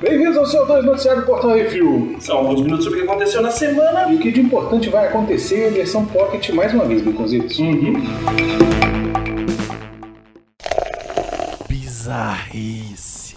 Bem-vindos ao seu 2 Noticiário Portal Review. São alguns minutos sobre o que aconteceu na semana. E o que de importante vai acontecer em versão Pocket mais uma vez, Baconzitos. Uhum. Bizarrice.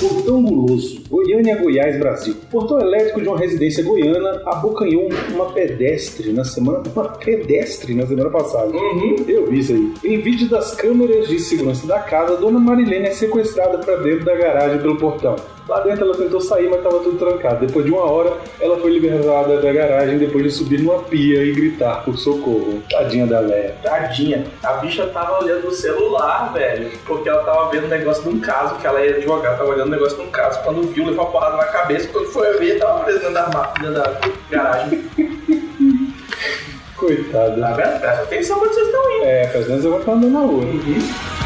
Portão Guloso, Goiânia, Goiás, Brasil. Portão elétrico de uma residência goiana abocanhou uma pedestre na semana. Uma pedestre na semana passada. Uhum. Eu vi isso aí. Em vídeo das câmeras de segurança da casa, Dona Marilene é sequestrada para dentro da garagem pelo portão. Lá dentro ela tentou sair, mas estava tudo trancado. Depois de uma hora, ela foi liberada da garagem depois de subir numa pia e gritar por socorro. Tadinha da Leia. Tadinha. A bicha tava olhando no celular, velho. Porque ela tava vendo um negócio de um caso, que ela ia advogar, tava olhando um negócio de um caso. Quando viu, levou uma porrada na cabeça. Quando foi ver, tava preso dentro da, dentro da garagem. Coitada. Tá vendo? Presta atenção onde vocês estão indo. É, faz menos eu vou estar andando na rua. Um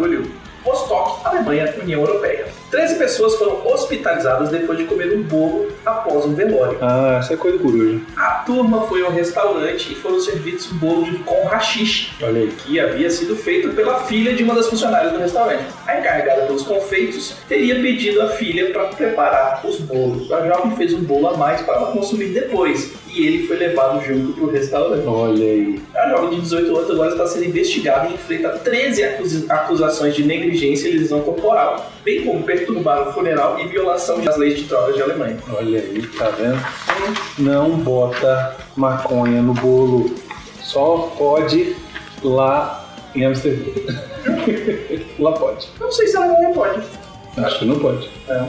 barulho. Vostok, Alemanha, União Europeia. 13 pessoas foram hospitalizadas depois de comer um bolo após um velório. Ah, essa é coisa do coruja. A turma foi ao restaurante e foram servidos um bolo de, com rachixe, Olha aí. que havia sido feito pela filha de uma das funcionárias do restaurante. A encarregada pelos confeitos teria pedido à filha para preparar os bolos. A jovem fez um bolo a mais para ela consumir depois e ele foi levado junto para o restaurante. Olha aí. A jovem de 18 anos agora está sendo investigada e enfrenta 13 acusi- acusações de negligência e lesão corporal, bem como perturbar o funeral e violação das leis de drogas de Alemanha. Olha aí, tá vendo? Não bota maconha no bolo. Só pode lá em Amsterdã. lá pode. Não sei se a Alemanha pode. Acho que não pode. É, não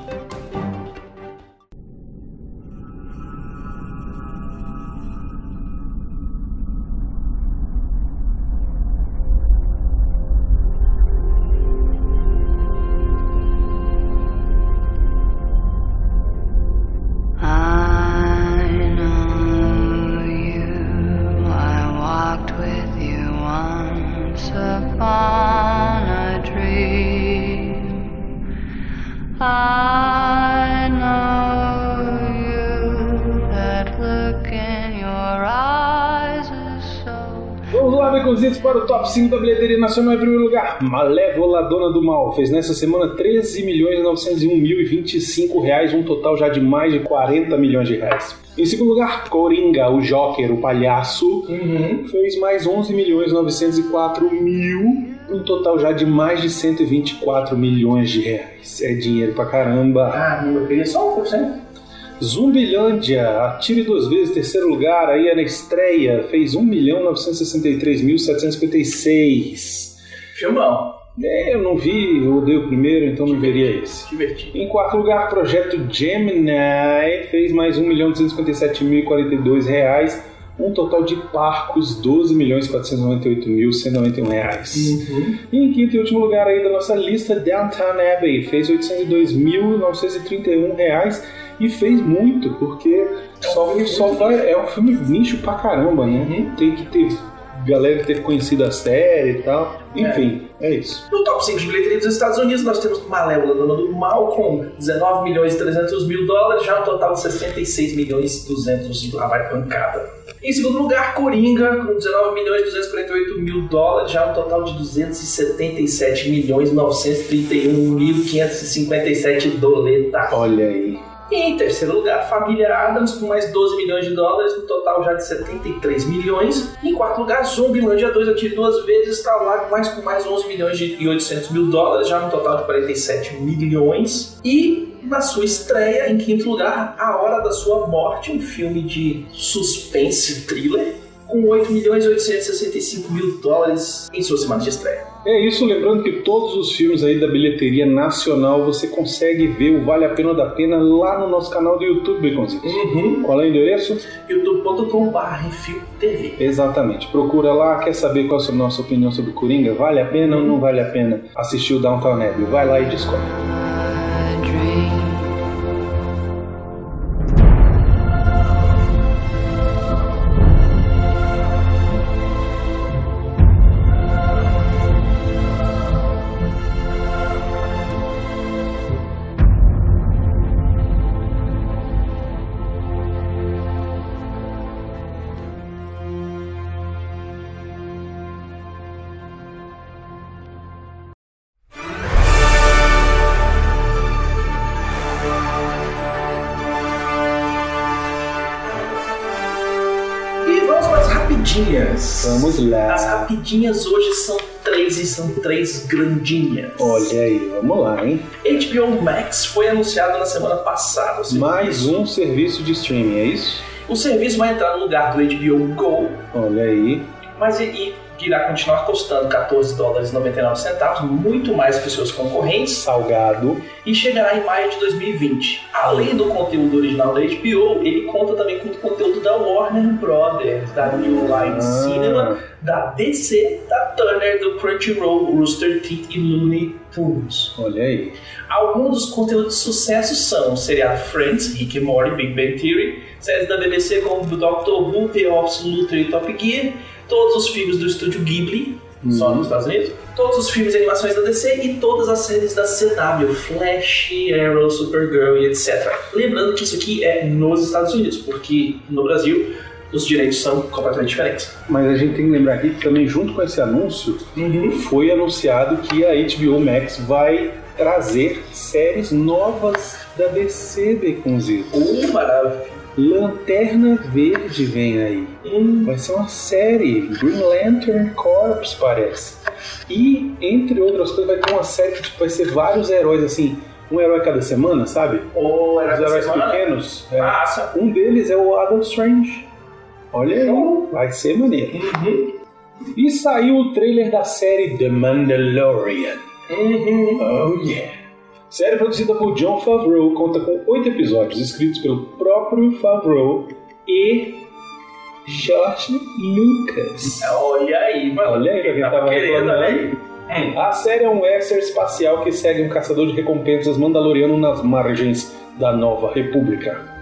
Beconzitos, para o top 5 da bilheteria nacional em primeiro lugar. Malévola Dona do Mal fez nessa semana 13 milhões 901 mil e 25 reais, um total já de mais de 40 milhões de reais. Em segundo lugar, Coringa, o Joker, o palhaço, fez mais 11 milhões 904 mil, um total já de mais de 124 milhões de reais. É dinheiro pra caramba. Ah, eu queria só 1%. Zumbilândia, atire duas vezes, terceiro lugar, aí é na estreia, fez 1 milhão 963 mil 756. Filmão. É, eu não vi, eu odeio o primeiro, então não veria esse. Divertido. Em quarto lugar, Projeto Gemini fez mais 1 milhão 257 mil e 42 reais, um total de parcos 12 milhões 498 mil 191 reais. E em quinto e último lugar aí da nossa lista, Downtown Abbey fez 802 mil 931 reais e fez muito, porque só, só vai, é um filme nicho pra caramba, né? Tem que ter galera ter conhecido a série e tal. Enfim, é, isso. No top 5 de bilheteria dos Estados Unidos, nós temos Malévola, Dona do Mal, com 19 milhões e 300 mil dólares, já um total de 66 milhões e 200 lá vai pancada. Em segundo lugar, Coringa, com 19 milhões e 248 mil dólares, já um total de 277 milhões e 931 mil 557 doletas. Olha aí. E em terceiro lugar, Família Adams, com mais 12 milhões de dólares, no total já de 73 milhões. E em quarto lugar, Zumbilândia 2, aqui duas vezes, está lá com mais, com mais 11 milhões e 800 mil dólares, já no total de 47 milhões. E na sua estreia, em quinto lugar, A Hora da Sua Morte, um filme de suspense thriller, com 8 milhões e 865 mil dólares em sua semana de estreia. É isso, lembrando que todos os filmes aí da bilheteria nacional você consegue ver o Vale a Pena ou da Pena lá no nosso canal do YouTube, Baconzitos. Uhum. Qual é o endereço? youtube.com.br. Exatamente. Procura lá, quer saber qual é a nossa opinião sobre Coringa? Vale a pena ou não vale a pena assistir o Downtown Abbey? Vai lá e descobre. Vamos lá. As rapidinhas hoje são três e são três grandinhas. Olha aí, vamos lá, hein? HBO Max foi anunciado na semana passada. Mais um serviço de streaming, é isso? O serviço vai entrar no lugar do HBO Go, Olha aí. mas ele irá continuar custando 14 dólares e 99 centavos, muito mais que os seus concorrentes, Salgado. e chegará em maio de 2020. Além do conteúdo original da HBO, ele conta também com o conteúdo da Warner Brothers, da New Line Ah. Cinema, da DC, da Turner, do Crunchyroll, Rooster Teeth e Looney Tunes. Olha aí. Alguns dos conteúdos de sucesso são o seriado Friends, Rick and Morty, Big Bang Theory, séries da BBC como Doctor Who, The Office, Luther e Top Gear, todos os filmes do estúdio Ghibli, só Uhum. nos Estados Unidos, todos os filmes e animações da DC e todas as séries da CW, Flash, Arrow, Supergirl e etc. Lembrando que isso aqui é nos Estados Unidos, porque no Brasil os direitos são completamente diferentes. Mas a gente tem que lembrar aqui que também junto com esse anúncio foi anunciado que a HBO Max vai trazer séries novas da DC Baconzitos. Oh, maravilha! Lanterna Verde vem aí. Hum, Vai ser uma série, Green Lantern Corps parece. E, entre outras coisas, vai ter uma série que tipo, vai ser vários heróis, assim, um herói cada semana, sabe? oh, Os da heróis semana? pequenos. é. Um deles é o Adam Strange. Olha aí, vai ser maneiro. Uhum. E saiu o trailer da série The Mandalorian. Uhum. Oh yeah! Série produzida por John Favreau, conta com oito episódios escritos pelo próprio Favreau e George Lucas. Olha aí, mano. Olha aí, quem Tava querendo, reclamando. né? A série é um western espacial que segue um caçador de recompensas mandaloriano nas margens da Nova República.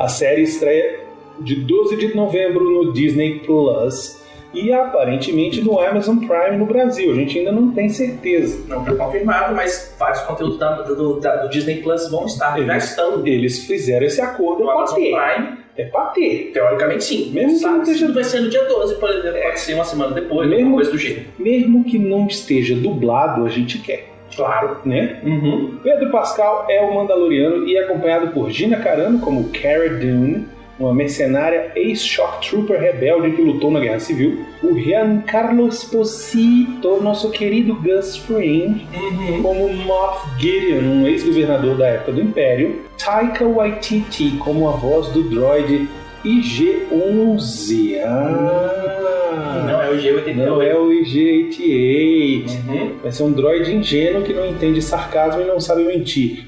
A série estreia de 12 de novembro no Disney Plus e aparentemente no Amazon Prime no Brasil. A gente ainda não tem certeza. Não foi confirmado, mas vários conteúdos da- do, da- do Disney Plus vão estar. Já Eles, estão eles fizeram esse acordo no pra Amazon ter. Prime. É pra ter. Teoricamente, sim. Mesmo que não esteja- vai ser no dia 12, por exemplo. Pode ser uma semana depois, Mesmo- alguma coisa do gênero. Mesmo que não esteja dublado, a gente quer, Claro. né? Uhum. Pedro Pascal é o Mandaloriano e é acompanhado por Gina Carano como Cara Dune, uma mercenária ex-shock trooper rebelde que lutou na Guerra Civil. O Giancarlo Esposito, nosso querido Gus Fring, Uhum. como Moff Gideon, um ex-governador da época do Império. Taika Waititi como a voz do droid IG-11. Ah, Não é o G88. não é o IG-88. Uhum. Vai ser um droid ingênuo que não entende sarcasmo e não sabe mentir.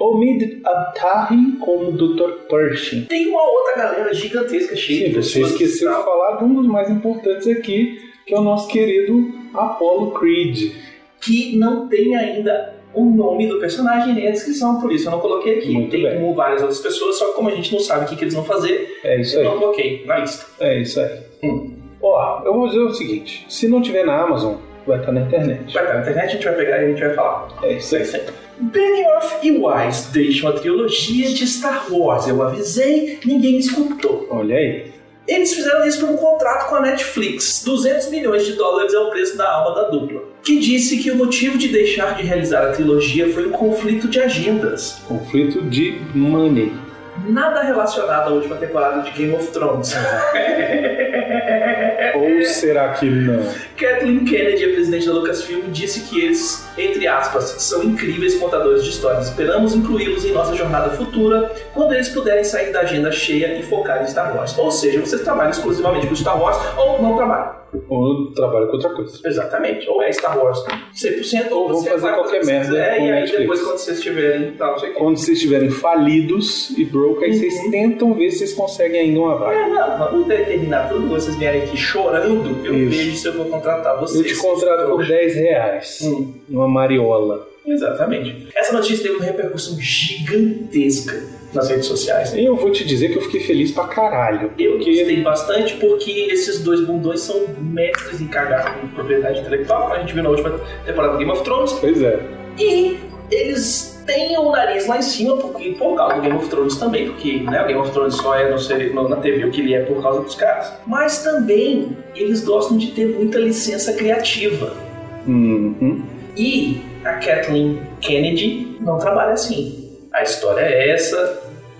Omid Abtahi como Dr. Pershing. Tem uma outra galera gigantesca cheia Sim, de você esqueceu de falar de um dos mais importantes aqui, que é o nosso querido Apollo Creed. que não tem ainda o nome do personagem nem a descrição, por isso eu não coloquei aqui. Muito tem bem. como várias outras pessoas, só que como a gente não sabe o que, que eles vão fazer, É isso eu aí. não coloquei na lista. É isso aí. Hum. Ó, eu vou dizer o seguinte: se não tiver na Amazon, vai estar na internet. Vai estar na internet, a gente vai pegar e a gente vai falar. É isso aí. Benioff e Wise deixam a trilogia de Star Wars. Eu avisei, ninguém me escutou. Olha aí. Eles fizeram isso por um contrato com a Netflix. 200 milhões de dólares é o preço da alma da dupla. Que disse que o motivo de deixar de realizar a trilogia foi um conflito de agendas. Conflito de money. Nada relacionado à última temporada de Game of Thrones. Ou será que não? Kathleen Kennedy, a presidente da Lucasfilm, disse que eles, entre aspas, são incríveis contadores de histórias. Esperamos incluí-los em nossa jornada futura, quando eles puderem sair da agenda cheia e focar em Star Wars. Ou seja, vocês trabalham exclusivamente com Star Wars ou não trabalham. Ou trabalha com outra coisa. Exatamente. Ou é Star Wars 100% Ou vão você fazer qualquer o merda quiser, E aí Netflix. depois, quando vocês tiverem, tal, não o. Quando vocês estiverem falidos e broke, aí vocês tentam ver se vocês conseguem ainda uma vaga. É, não, vamos determinar tudo, vocês vierem aqui chorando, eu Isso. vejo se eu vou contratar vocês. Eu te contrato por 10 reais. Hum. Uma mariola. Exatamente. Essa notícia teve uma repercussão gigantesca nas redes sociais. E eu vou te dizer que eu fiquei feliz pra caralho. Eu Porque gostei bastante porque esses dois bundões são mestres em cagar com propriedade intelectual, como a gente viu na última temporada do Game of Thrones. Pois é. E eles têm o nariz lá em cima, porque, por causa do Game of Thrones também, porque né, o Game of Thrones só é no na TV o que ele é por causa dos caras. Mas também eles gostam de ter muita licença criativa. Uhum. E a Kathleen Kennedy não trabalha assim. A história é essa,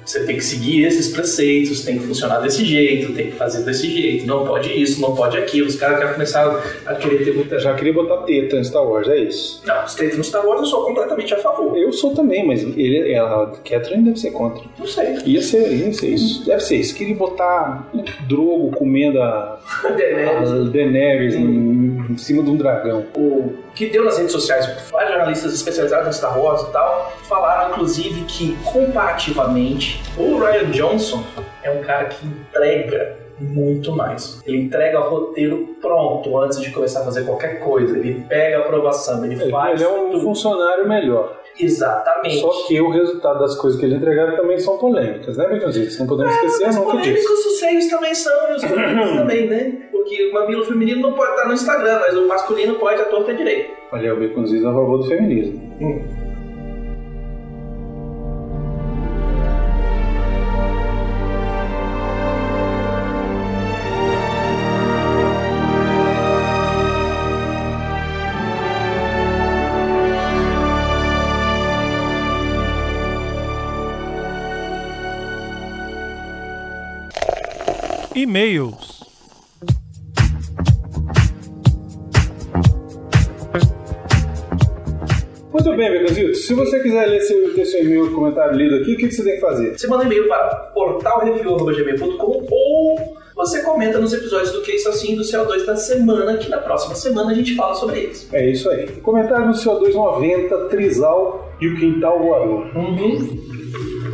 você tem que seguir esses preceitos, tem que funcionar desse jeito, tem que fazer desse jeito, não pode isso, não pode aquilo. Os caras já começaram a querer ter muita. Já queria botar teta em Star Wars, é isso. Não, os treinos no Star Wars eu sou completamente a favor. Eu sou também, mas ele, ela, a Catherine deve ser contra. Não sei. Ia ser, ia ser isso. Deve ser isso. Queria botar Drogo comendo a, a Daenerys, Daenerys em, em cima de um dragão. o que deu nas redes sociais, vários jornalistas especializados em Star Wars e tal, falaram inclusive que comparativamente o Ryan Johnson é um cara que entrega muito mais. Ele entrega o roteiro pronto antes de começar a fazer qualquer coisa. Ele pega a aprovação, ele Ele, faz ele é um tudo. funcionário melhor. Exatamente. Só que o resultado das coisas que ele entregaram também são polêmicas, né, Betonzitos? Não podemos esquecer Mas nunca disso. polêmicos os seios também são, e os mamilos também, né? Porque o mamilo feminino não pode estar no Instagram, mas o masculino pode, a torta é direito. Olha, o Beconzitos a favor do feminismo. E-mails. Muito bem, Beconzitos. Se você quiser ler seu, ter seu e-mail comentário lido aqui, o que, que você tem que fazer? Você manda um e-mail para portalreview.gmail.com ou você comenta nos episódios do Isso Assim do CO2 da semana, que na próxima semana a gente fala sobre eles. É isso aí. Comentário no CO2 90, Trisal e o Quintal Voador.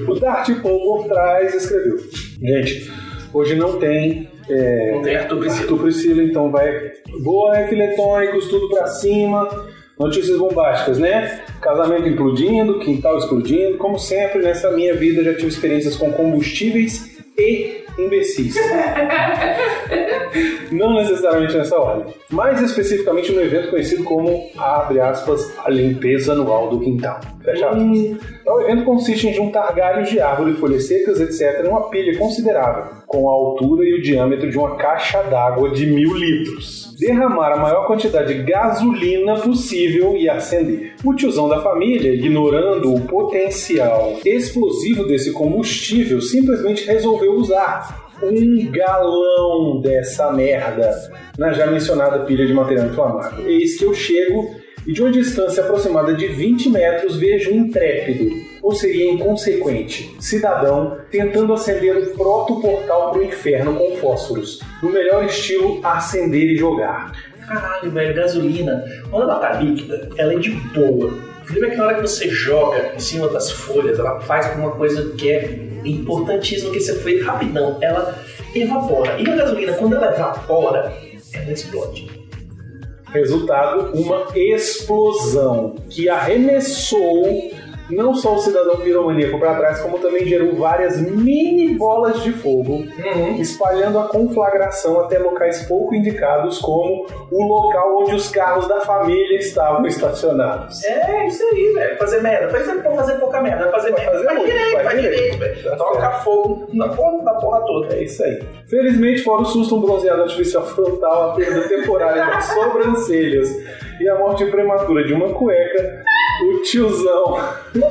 O Dart Paul por trás escreveu. Gente, hoje não tem. É, Não tem Arthur Priscila. Arthur Priscila, então vai. Boa, F eletrônicos, tudo pra cima. Notícias bombásticas, né? Casamento implodindo, quintal explodindo. Como sempre, nessa minha vida já tive experiências com combustíveis e imbecis. Não necessariamente nessa ordem. Mais especificamente no evento conhecido como, abre aspas, a limpeza anual do quintal. Fecha aspas. O evento consiste em juntar galhos de árvore, folhas secas, etc., em uma pilha considerável, com a altura e o diâmetro de uma caixa d'água de mil litros. Derramar a maior quantidade de gasolina possível e acender. O tiozão da família, ignorando o potencial explosivo desse combustível, simplesmente resolveu usar um galão dessa merda na já mencionada pilha de material inflamável. Eis que eu chego e de uma distância aproximada de 20 metros vejo um intrépido, ou seria inconsequente, cidadão tentando acender o proto-portal o inferno com fósforos, no melhor estilo acender e jogar. Caralho, velho, gasolina. Quando ela tá líquida, ela é de boa. O problema é que na hora que você joga em cima das folhas, ela faz uma coisa que é importantíssima, que você foi rapidão. Ela evapora. E a gasolina, quando ela evapora, ela explode. Resultado, uma explosão que arremessou não só o cidadão piromaníaco para trás, como também gerou várias mini bolas de fogo, espalhando a conflagração até locais pouco indicados, como o local onde os carros da família estavam estacionados. É, isso aí, velho. Fazer merda. Faz pra fazer pouca merda. Fazer Vai merda. fazer Faz muito, direito, faz faz direito. direito, velho. Tá Toca fogo na porra, na porra toda. É isso aí. Felizmente, fora o susto, um bronzeado artificial frontal, a perda temporária das sobrancelhas e a morte prematura de uma cueca, o tiozão,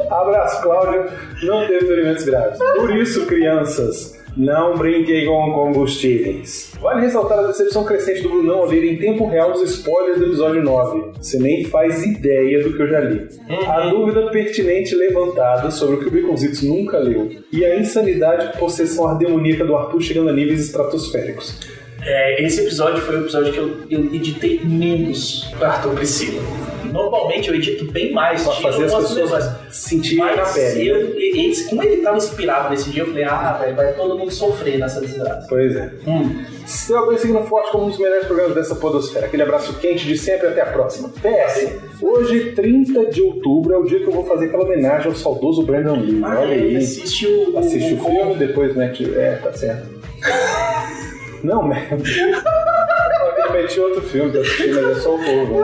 abraço Cláudio, não teve ferimentos graves. Por isso, crianças, Não brinquei com combustíveis. Vale ressaltar a decepção crescente do Brunão ao ler em tempo real os spoilers do episódio 9. Você nem faz ideia do que eu já li. A dúvida pertinente levantada sobre o que o Baconzitos nunca leu. E a insanidade possessão ardemoníaca do Arthur chegando a níveis estratosféricos. É, esse episódio foi o episódio que eu, eu editei menos com Arthur Priscila. Normalmente eu edito bem mais. Pra tiro fazer as pessoas coisas, sentirem na pele. eu, como ele tava inspirado nesse dia, eu falei, ah, velho, vai todo mundo sofrer nessa desgraça. Pois é. Hum. Seu bem seguindo forte como um dos melhores programas dessa podosfera. Aquele abraço quente de sempre até a próxima. PS. Hoje, 30 de outubro, é o dia que eu vou fazer aquela homenagem ao saudoso Brandon Lee. Ah, Olha ele aí. assiste o, Assiste o o- filme, depois mete. É, tá certo. Não, mete. Eu meti outro filme pra assistir, mas é só o povo.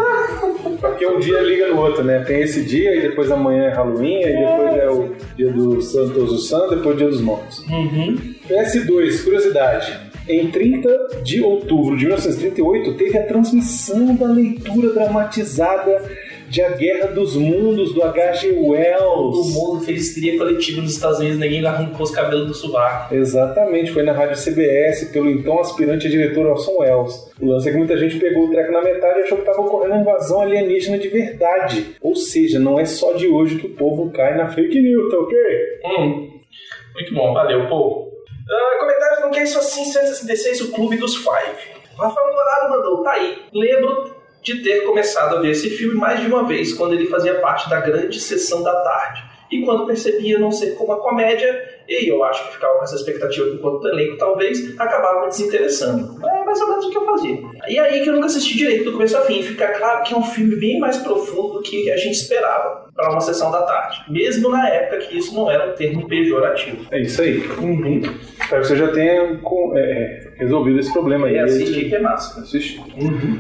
Porque um dia liga no outro, né? Tem esse dia e depois amanhã é Halloween, e depois é o dia do Santos do San, depois o dia dos mortos. Uhum. PS2, curiosidade. Em 30 de outubro de 1938, teve a transmissão da leitura dramatizada de A Guerra dos Mundos, do H.G. Wells. mundo fez histeria coletiva nos Estados Unidos, ninguém arrancou os cabelos do sovaco. Exatamente, foi na rádio CBS pelo então aspirante a diretor Orson Welles. O lance é que muita gente pegou o treco na metade e achou que estava ocorrendo uma invasão alienígena de verdade. Ou seja, não é só de hoje que o povo cai na fake news, tá ok? Hum. Muito bom, valeu, pô. Ah, comentários no Que Isso Assim 166, o Clube dos Five. Rafael Dourado mandou, tá aí. Lembro de ter começado a ver esse filme mais de uma vez, quando ele fazia parte da grande sessão da tarde. E quando percebia não ser como uma comédia, e eu acho que ficava com essa expectativa enquanto elenco, talvez, acabava me desinteressando. É mais ou menos o que eu fazia. E aí que eu nunca assisti direito do começo ao fim. Fica claro que é um filme bem mais profundo do que a gente esperava para uma sessão da tarde. Mesmo na época que isso não era um termo pejorativo. É isso aí. Espero que você já tenha com- é, é, resolvido esse problema aí. E assistir que é massa. Assiste.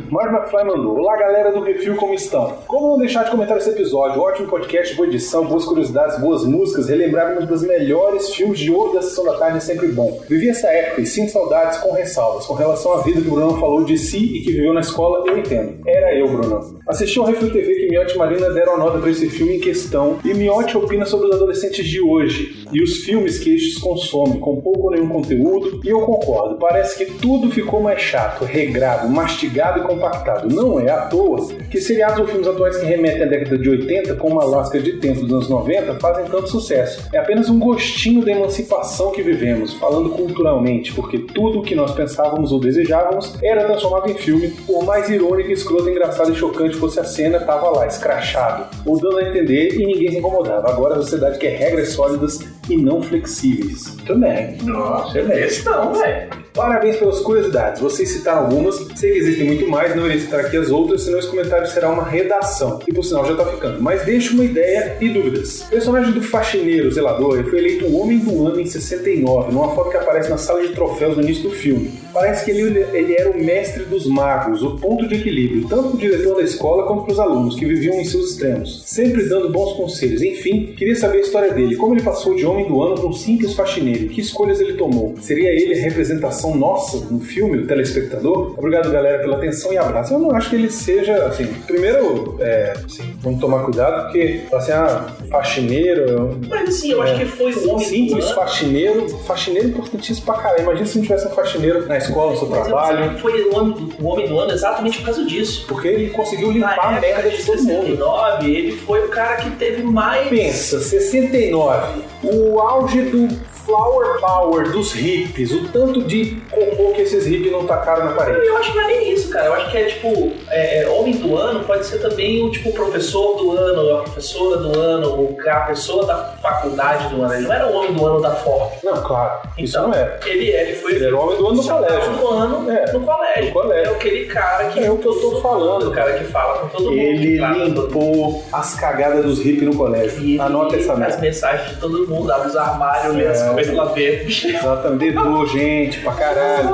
Mark McFly mandou. Olá, galera do Refil, como estão? Como não deixar de comentar esse episódio? Ótimo podcast, boa edição, boas curiosidades, boas músicas. Relembrar uma das melhores filmes de ouro da Sessão da Tarde é sempre bom. Vivi essa época e sinto saudades com ressalvas. Com relação à vida que o Bruno falou de si e que viveu na escola, eu entendo. Era eu, Bruno. Assisti ao Refil TV que Miotti e Marina deram a nota para esse filme em questão e Miotti opina sobre os adolescentes de hoje e os filmes que estes consomem, com pouco ou nenhum conteúdo, e eu concordo. Parece que tudo ficou mais chato, regrado, mastigado e compactado. Não é à toa que seriados ou filmes atuais que remetem à década de 80, como Alaska de Tempo dos anos 90, fazem tanto sucesso. É apenas um gostinho da emancipação que vivemos, falando culturalmente, porque tudo o que nós pensávamos ou desejávamos era transformado em filme, por mais irônico, escroto, engraçado e chocante fosse a cena, tava lá, escrachado, ou dando a entender e ninguém se incomodava. Agora a sociedade quer regras sólidas e não flexíveis. Também. Nossa, Excelente. questão, velho. Parabéns pelas curiosidades. Vocês citaram algumas, sei que existem muito mais, não irei citar aqui as outras, senão esse comentário será uma redação. E por sinal já tá ficando. Mas deixa uma ideia e dúvidas. O personagem do faxineiro zelador ele foi eleito o Homem do Ano em 69, numa foto que aparece na sala de troféus no início do filme. Parece que ele, ele era o mestre dos magos, o ponto de equilíbrio, tanto para o diretor da escola quanto para os alunos, que viviam em seus extremos, sempre dando bons conselhos. Enfim, queria saber a história dele, como ele passou de Homem do Ano um simples faxineiro, que escolhas ele tomou. Seria ele a representação nossa no filme, o telespectador? Obrigado, galera, pela atenção e abraço. Eu não acho que ele seja, assim, primeiro, é, assim, vamos tomar cuidado, porque, assim, ah, faxineiro, Mas assim, eu acho que foi o homem simples do ano. faxineiro, faxineiro é importantíssimo pra caralho. Imagina se não tivesse um faxineiro na escola, no seu Mas trabalho, foi o, homem do- o homem do ano exatamente por causa disso. porque ele conseguiu Na limpar a época merda de todo mundo. 69, ele foi o cara que teve mais. Pensa, 69, o auge do flower power dos hippies, o tanto de cocô que esses hippies não tacaram na parede. Eu acho que não é nem isso, cara. Eu acho que é tipo, é, é, homem do ano pode ser também o tipo professor do ano, a professora do ano, a pessoa da faculdade do ano. Ele não era o homem do ano da Ford. Não, claro, isso Então, não é. Ele, ele foi Ele era o homem do ano chamado colégio. do ano É, no colégio. no colégio. É aquele cara que. É o que eu tô falando. O cara que fala com todo mundo. Ele limpou as cagadas dos hippies no colégio. Ele Anota essa as merda. mensagens de todo mundo, abre os armários, lê as É. coisas lá dentro. Exatamente, dedou gente pra caralho.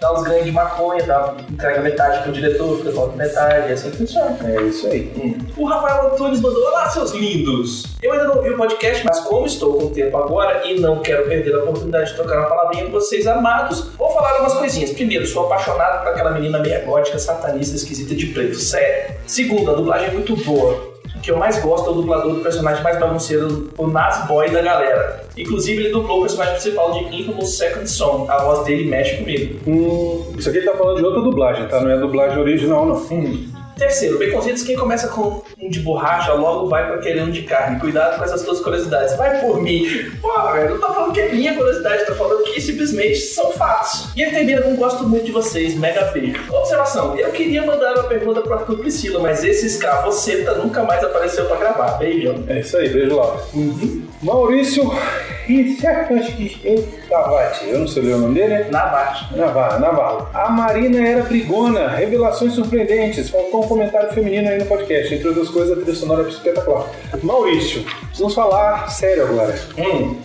Dá uns ganhos de maconha, dá, entrega metade pro diretor, fica só com metade, é assim que funciona. É isso aí. O Rafael Antunes mandou: Olá, seus lindos! Eu ainda não ouvi o podcast, mas como estou com tempo agora e não quero perder a oportunidade de tocar uma palavrinha com vocês amados, vou falar umas coisinhas. Primeiro, sou apaixonado por aquela menina meia gótica, satanista, esquisita de preto, sério. Segundo, a dublagem é muito boa. Que eu mais gosto é o dublador do personagem mais bagunceiro, o Nas Boy da galera. Inclusive, ele dublou o personagem principal de Infamous Second Son. A voz dele mexe comigo. Hum, isso aqui ele tá falando de outra dublagem, tá? Não é a dublagem original, não. Hum. Terceiro, baconzitos, quem começa com um de borracha logo vai pra querer um de carne. Cuidado com essas tuas curiosidades. Vai por mim. Pô, velho, não tá falando que é minha curiosidade, tá falando que simplesmente são fatos. E aí termina, não gosto muito de vocês, mega beijo. Observação, eu queria mandar uma pergunta pra tua Priscila, mas esse escravoceta nunca mais apareceu pra gravar. Beijão. É isso aí, beijo lá. Maurício Cavati, eu não sei ler o nome dele. Nabate. Navarro, Navarro. A Marina era brigona, revelações surpreendentes. Faltou um comentário feminino aí no podcast. Entre outras coisas, a trilha sonora é espetacular. Maurício, precisamos falar sério agora. Hum,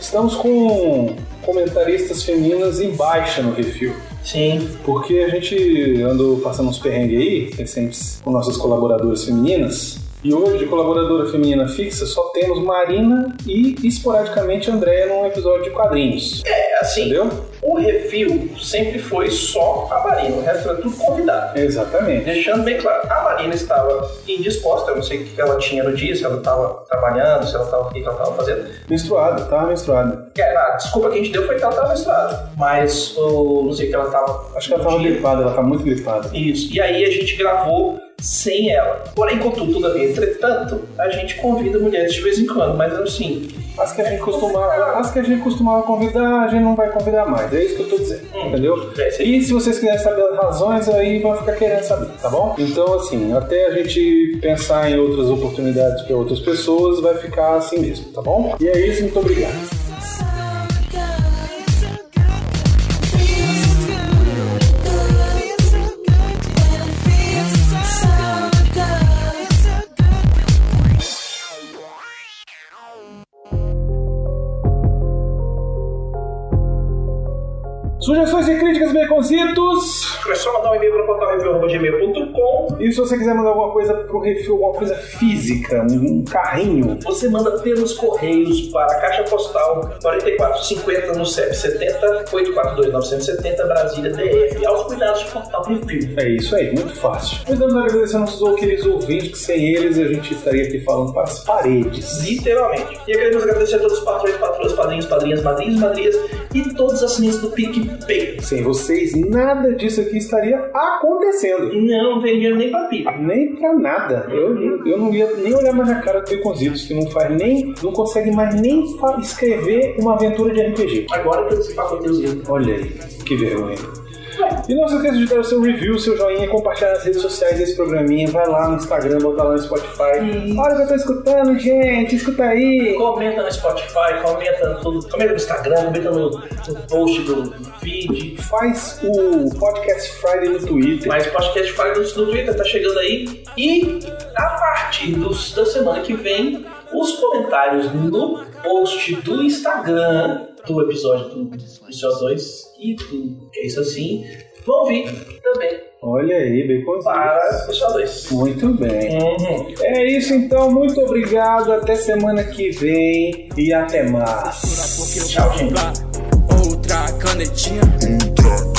Estamos com comentaristas femininas em baixa no Refil. sim. Porque a gente andou passando uns perrengues aí, recentes, com nossas colaboradoras femininas. E hoje, de colaboradora feminina fixa, só temos Marina e, esporadicamente, Andréia num episódio de quadrinhos. É, assim, Entendeu? o refil sempre foi só a Marina, o resto era tudo convidado. Exatamente. Deixando bem claro, a Marina estava indisposta, eu não sei o que ela tinha no dia, se ela estava trabalhando, se ela estava, o que ela estava fazendo. Menstruada, tava menstruada. É, a desculpa que a gente deu foi que ela estava menstruada, mas o, não sei o que ela estava. Acho que ela tava gripada, ela tá muito gripada. Isso, e aí a gente gravou sem ela. Porém, contudo, todavia, entretanto, a gente convida mulheres de vez em quando, mas assim, As que a gente costumava, as que a gente costumava convidar, a gente não vai convidar mais. É isso que eu tô dizendo, entendeu? é, E se vocês quiserem saber as razões, aí vão ficar querendo saber, tá bom? Então, assim, até a gente pensar em outras oportunidades para outras pessoas, vai ficar assim mesmo, tá bom? E é isso, muito obrigado. Baconcitos! é só mandar um e-mail para portalreview.gmail.com E se você quiser mandar alguma coisa pro refil, alguma coisa física, um carrinho, Você manda pelos correios para a Caixa Postal 4450 no CEP 70 842 970 Brasília DF. Aos cuidados de Portal Review. É isso aí, muito fácil. Nós vamos agradecer aos nossos queridos ouvintes, que sem eles a gente estaria aqui falando para as paredes. Literalmente. E queremos agradecer a todos os patrões, patroas, padrinhos, padrinhas, madrinhos, madrinhas e todos os assinantes do PicPay. Sem vocês, nada disso aqui estaria acontecendo. Não, não tem dinheiro nem pra pipa. Nem pra nada. Eu, eu não ia nem olhar mais na cara do Baconzitos, que não faz nem. não consegue mais nem escrever uma aventura de RPG. Agora que pagou teus livros. Olha aí, que vergonha. E não se esqueça de dar o seu review, seu joinha, compartilhar nas redes sociais desse programinha. Vai lá no Instagram, botar lá no Spotify. Olha o que eu tô escutando, gente, escuta aí. Comenta no Spotify, comenta no tudo. Comenta no Instagram, comenta no, no post do, feed. Faz o Podcast Friday no Twitter. Mas o podcast no, no Twitter tá chegando aí. E a partir dos- da semana que vem, os comentários no post do Instagram do episódio do, do CO2 e do Que é Isso Assim vão vir também Olha aí, Baconzitos. para o CO2. Muito bem. Uhum. É isso então, muito obrigado. Até semana que vem e até mais. Tchau, gente. Outra canetinha. Então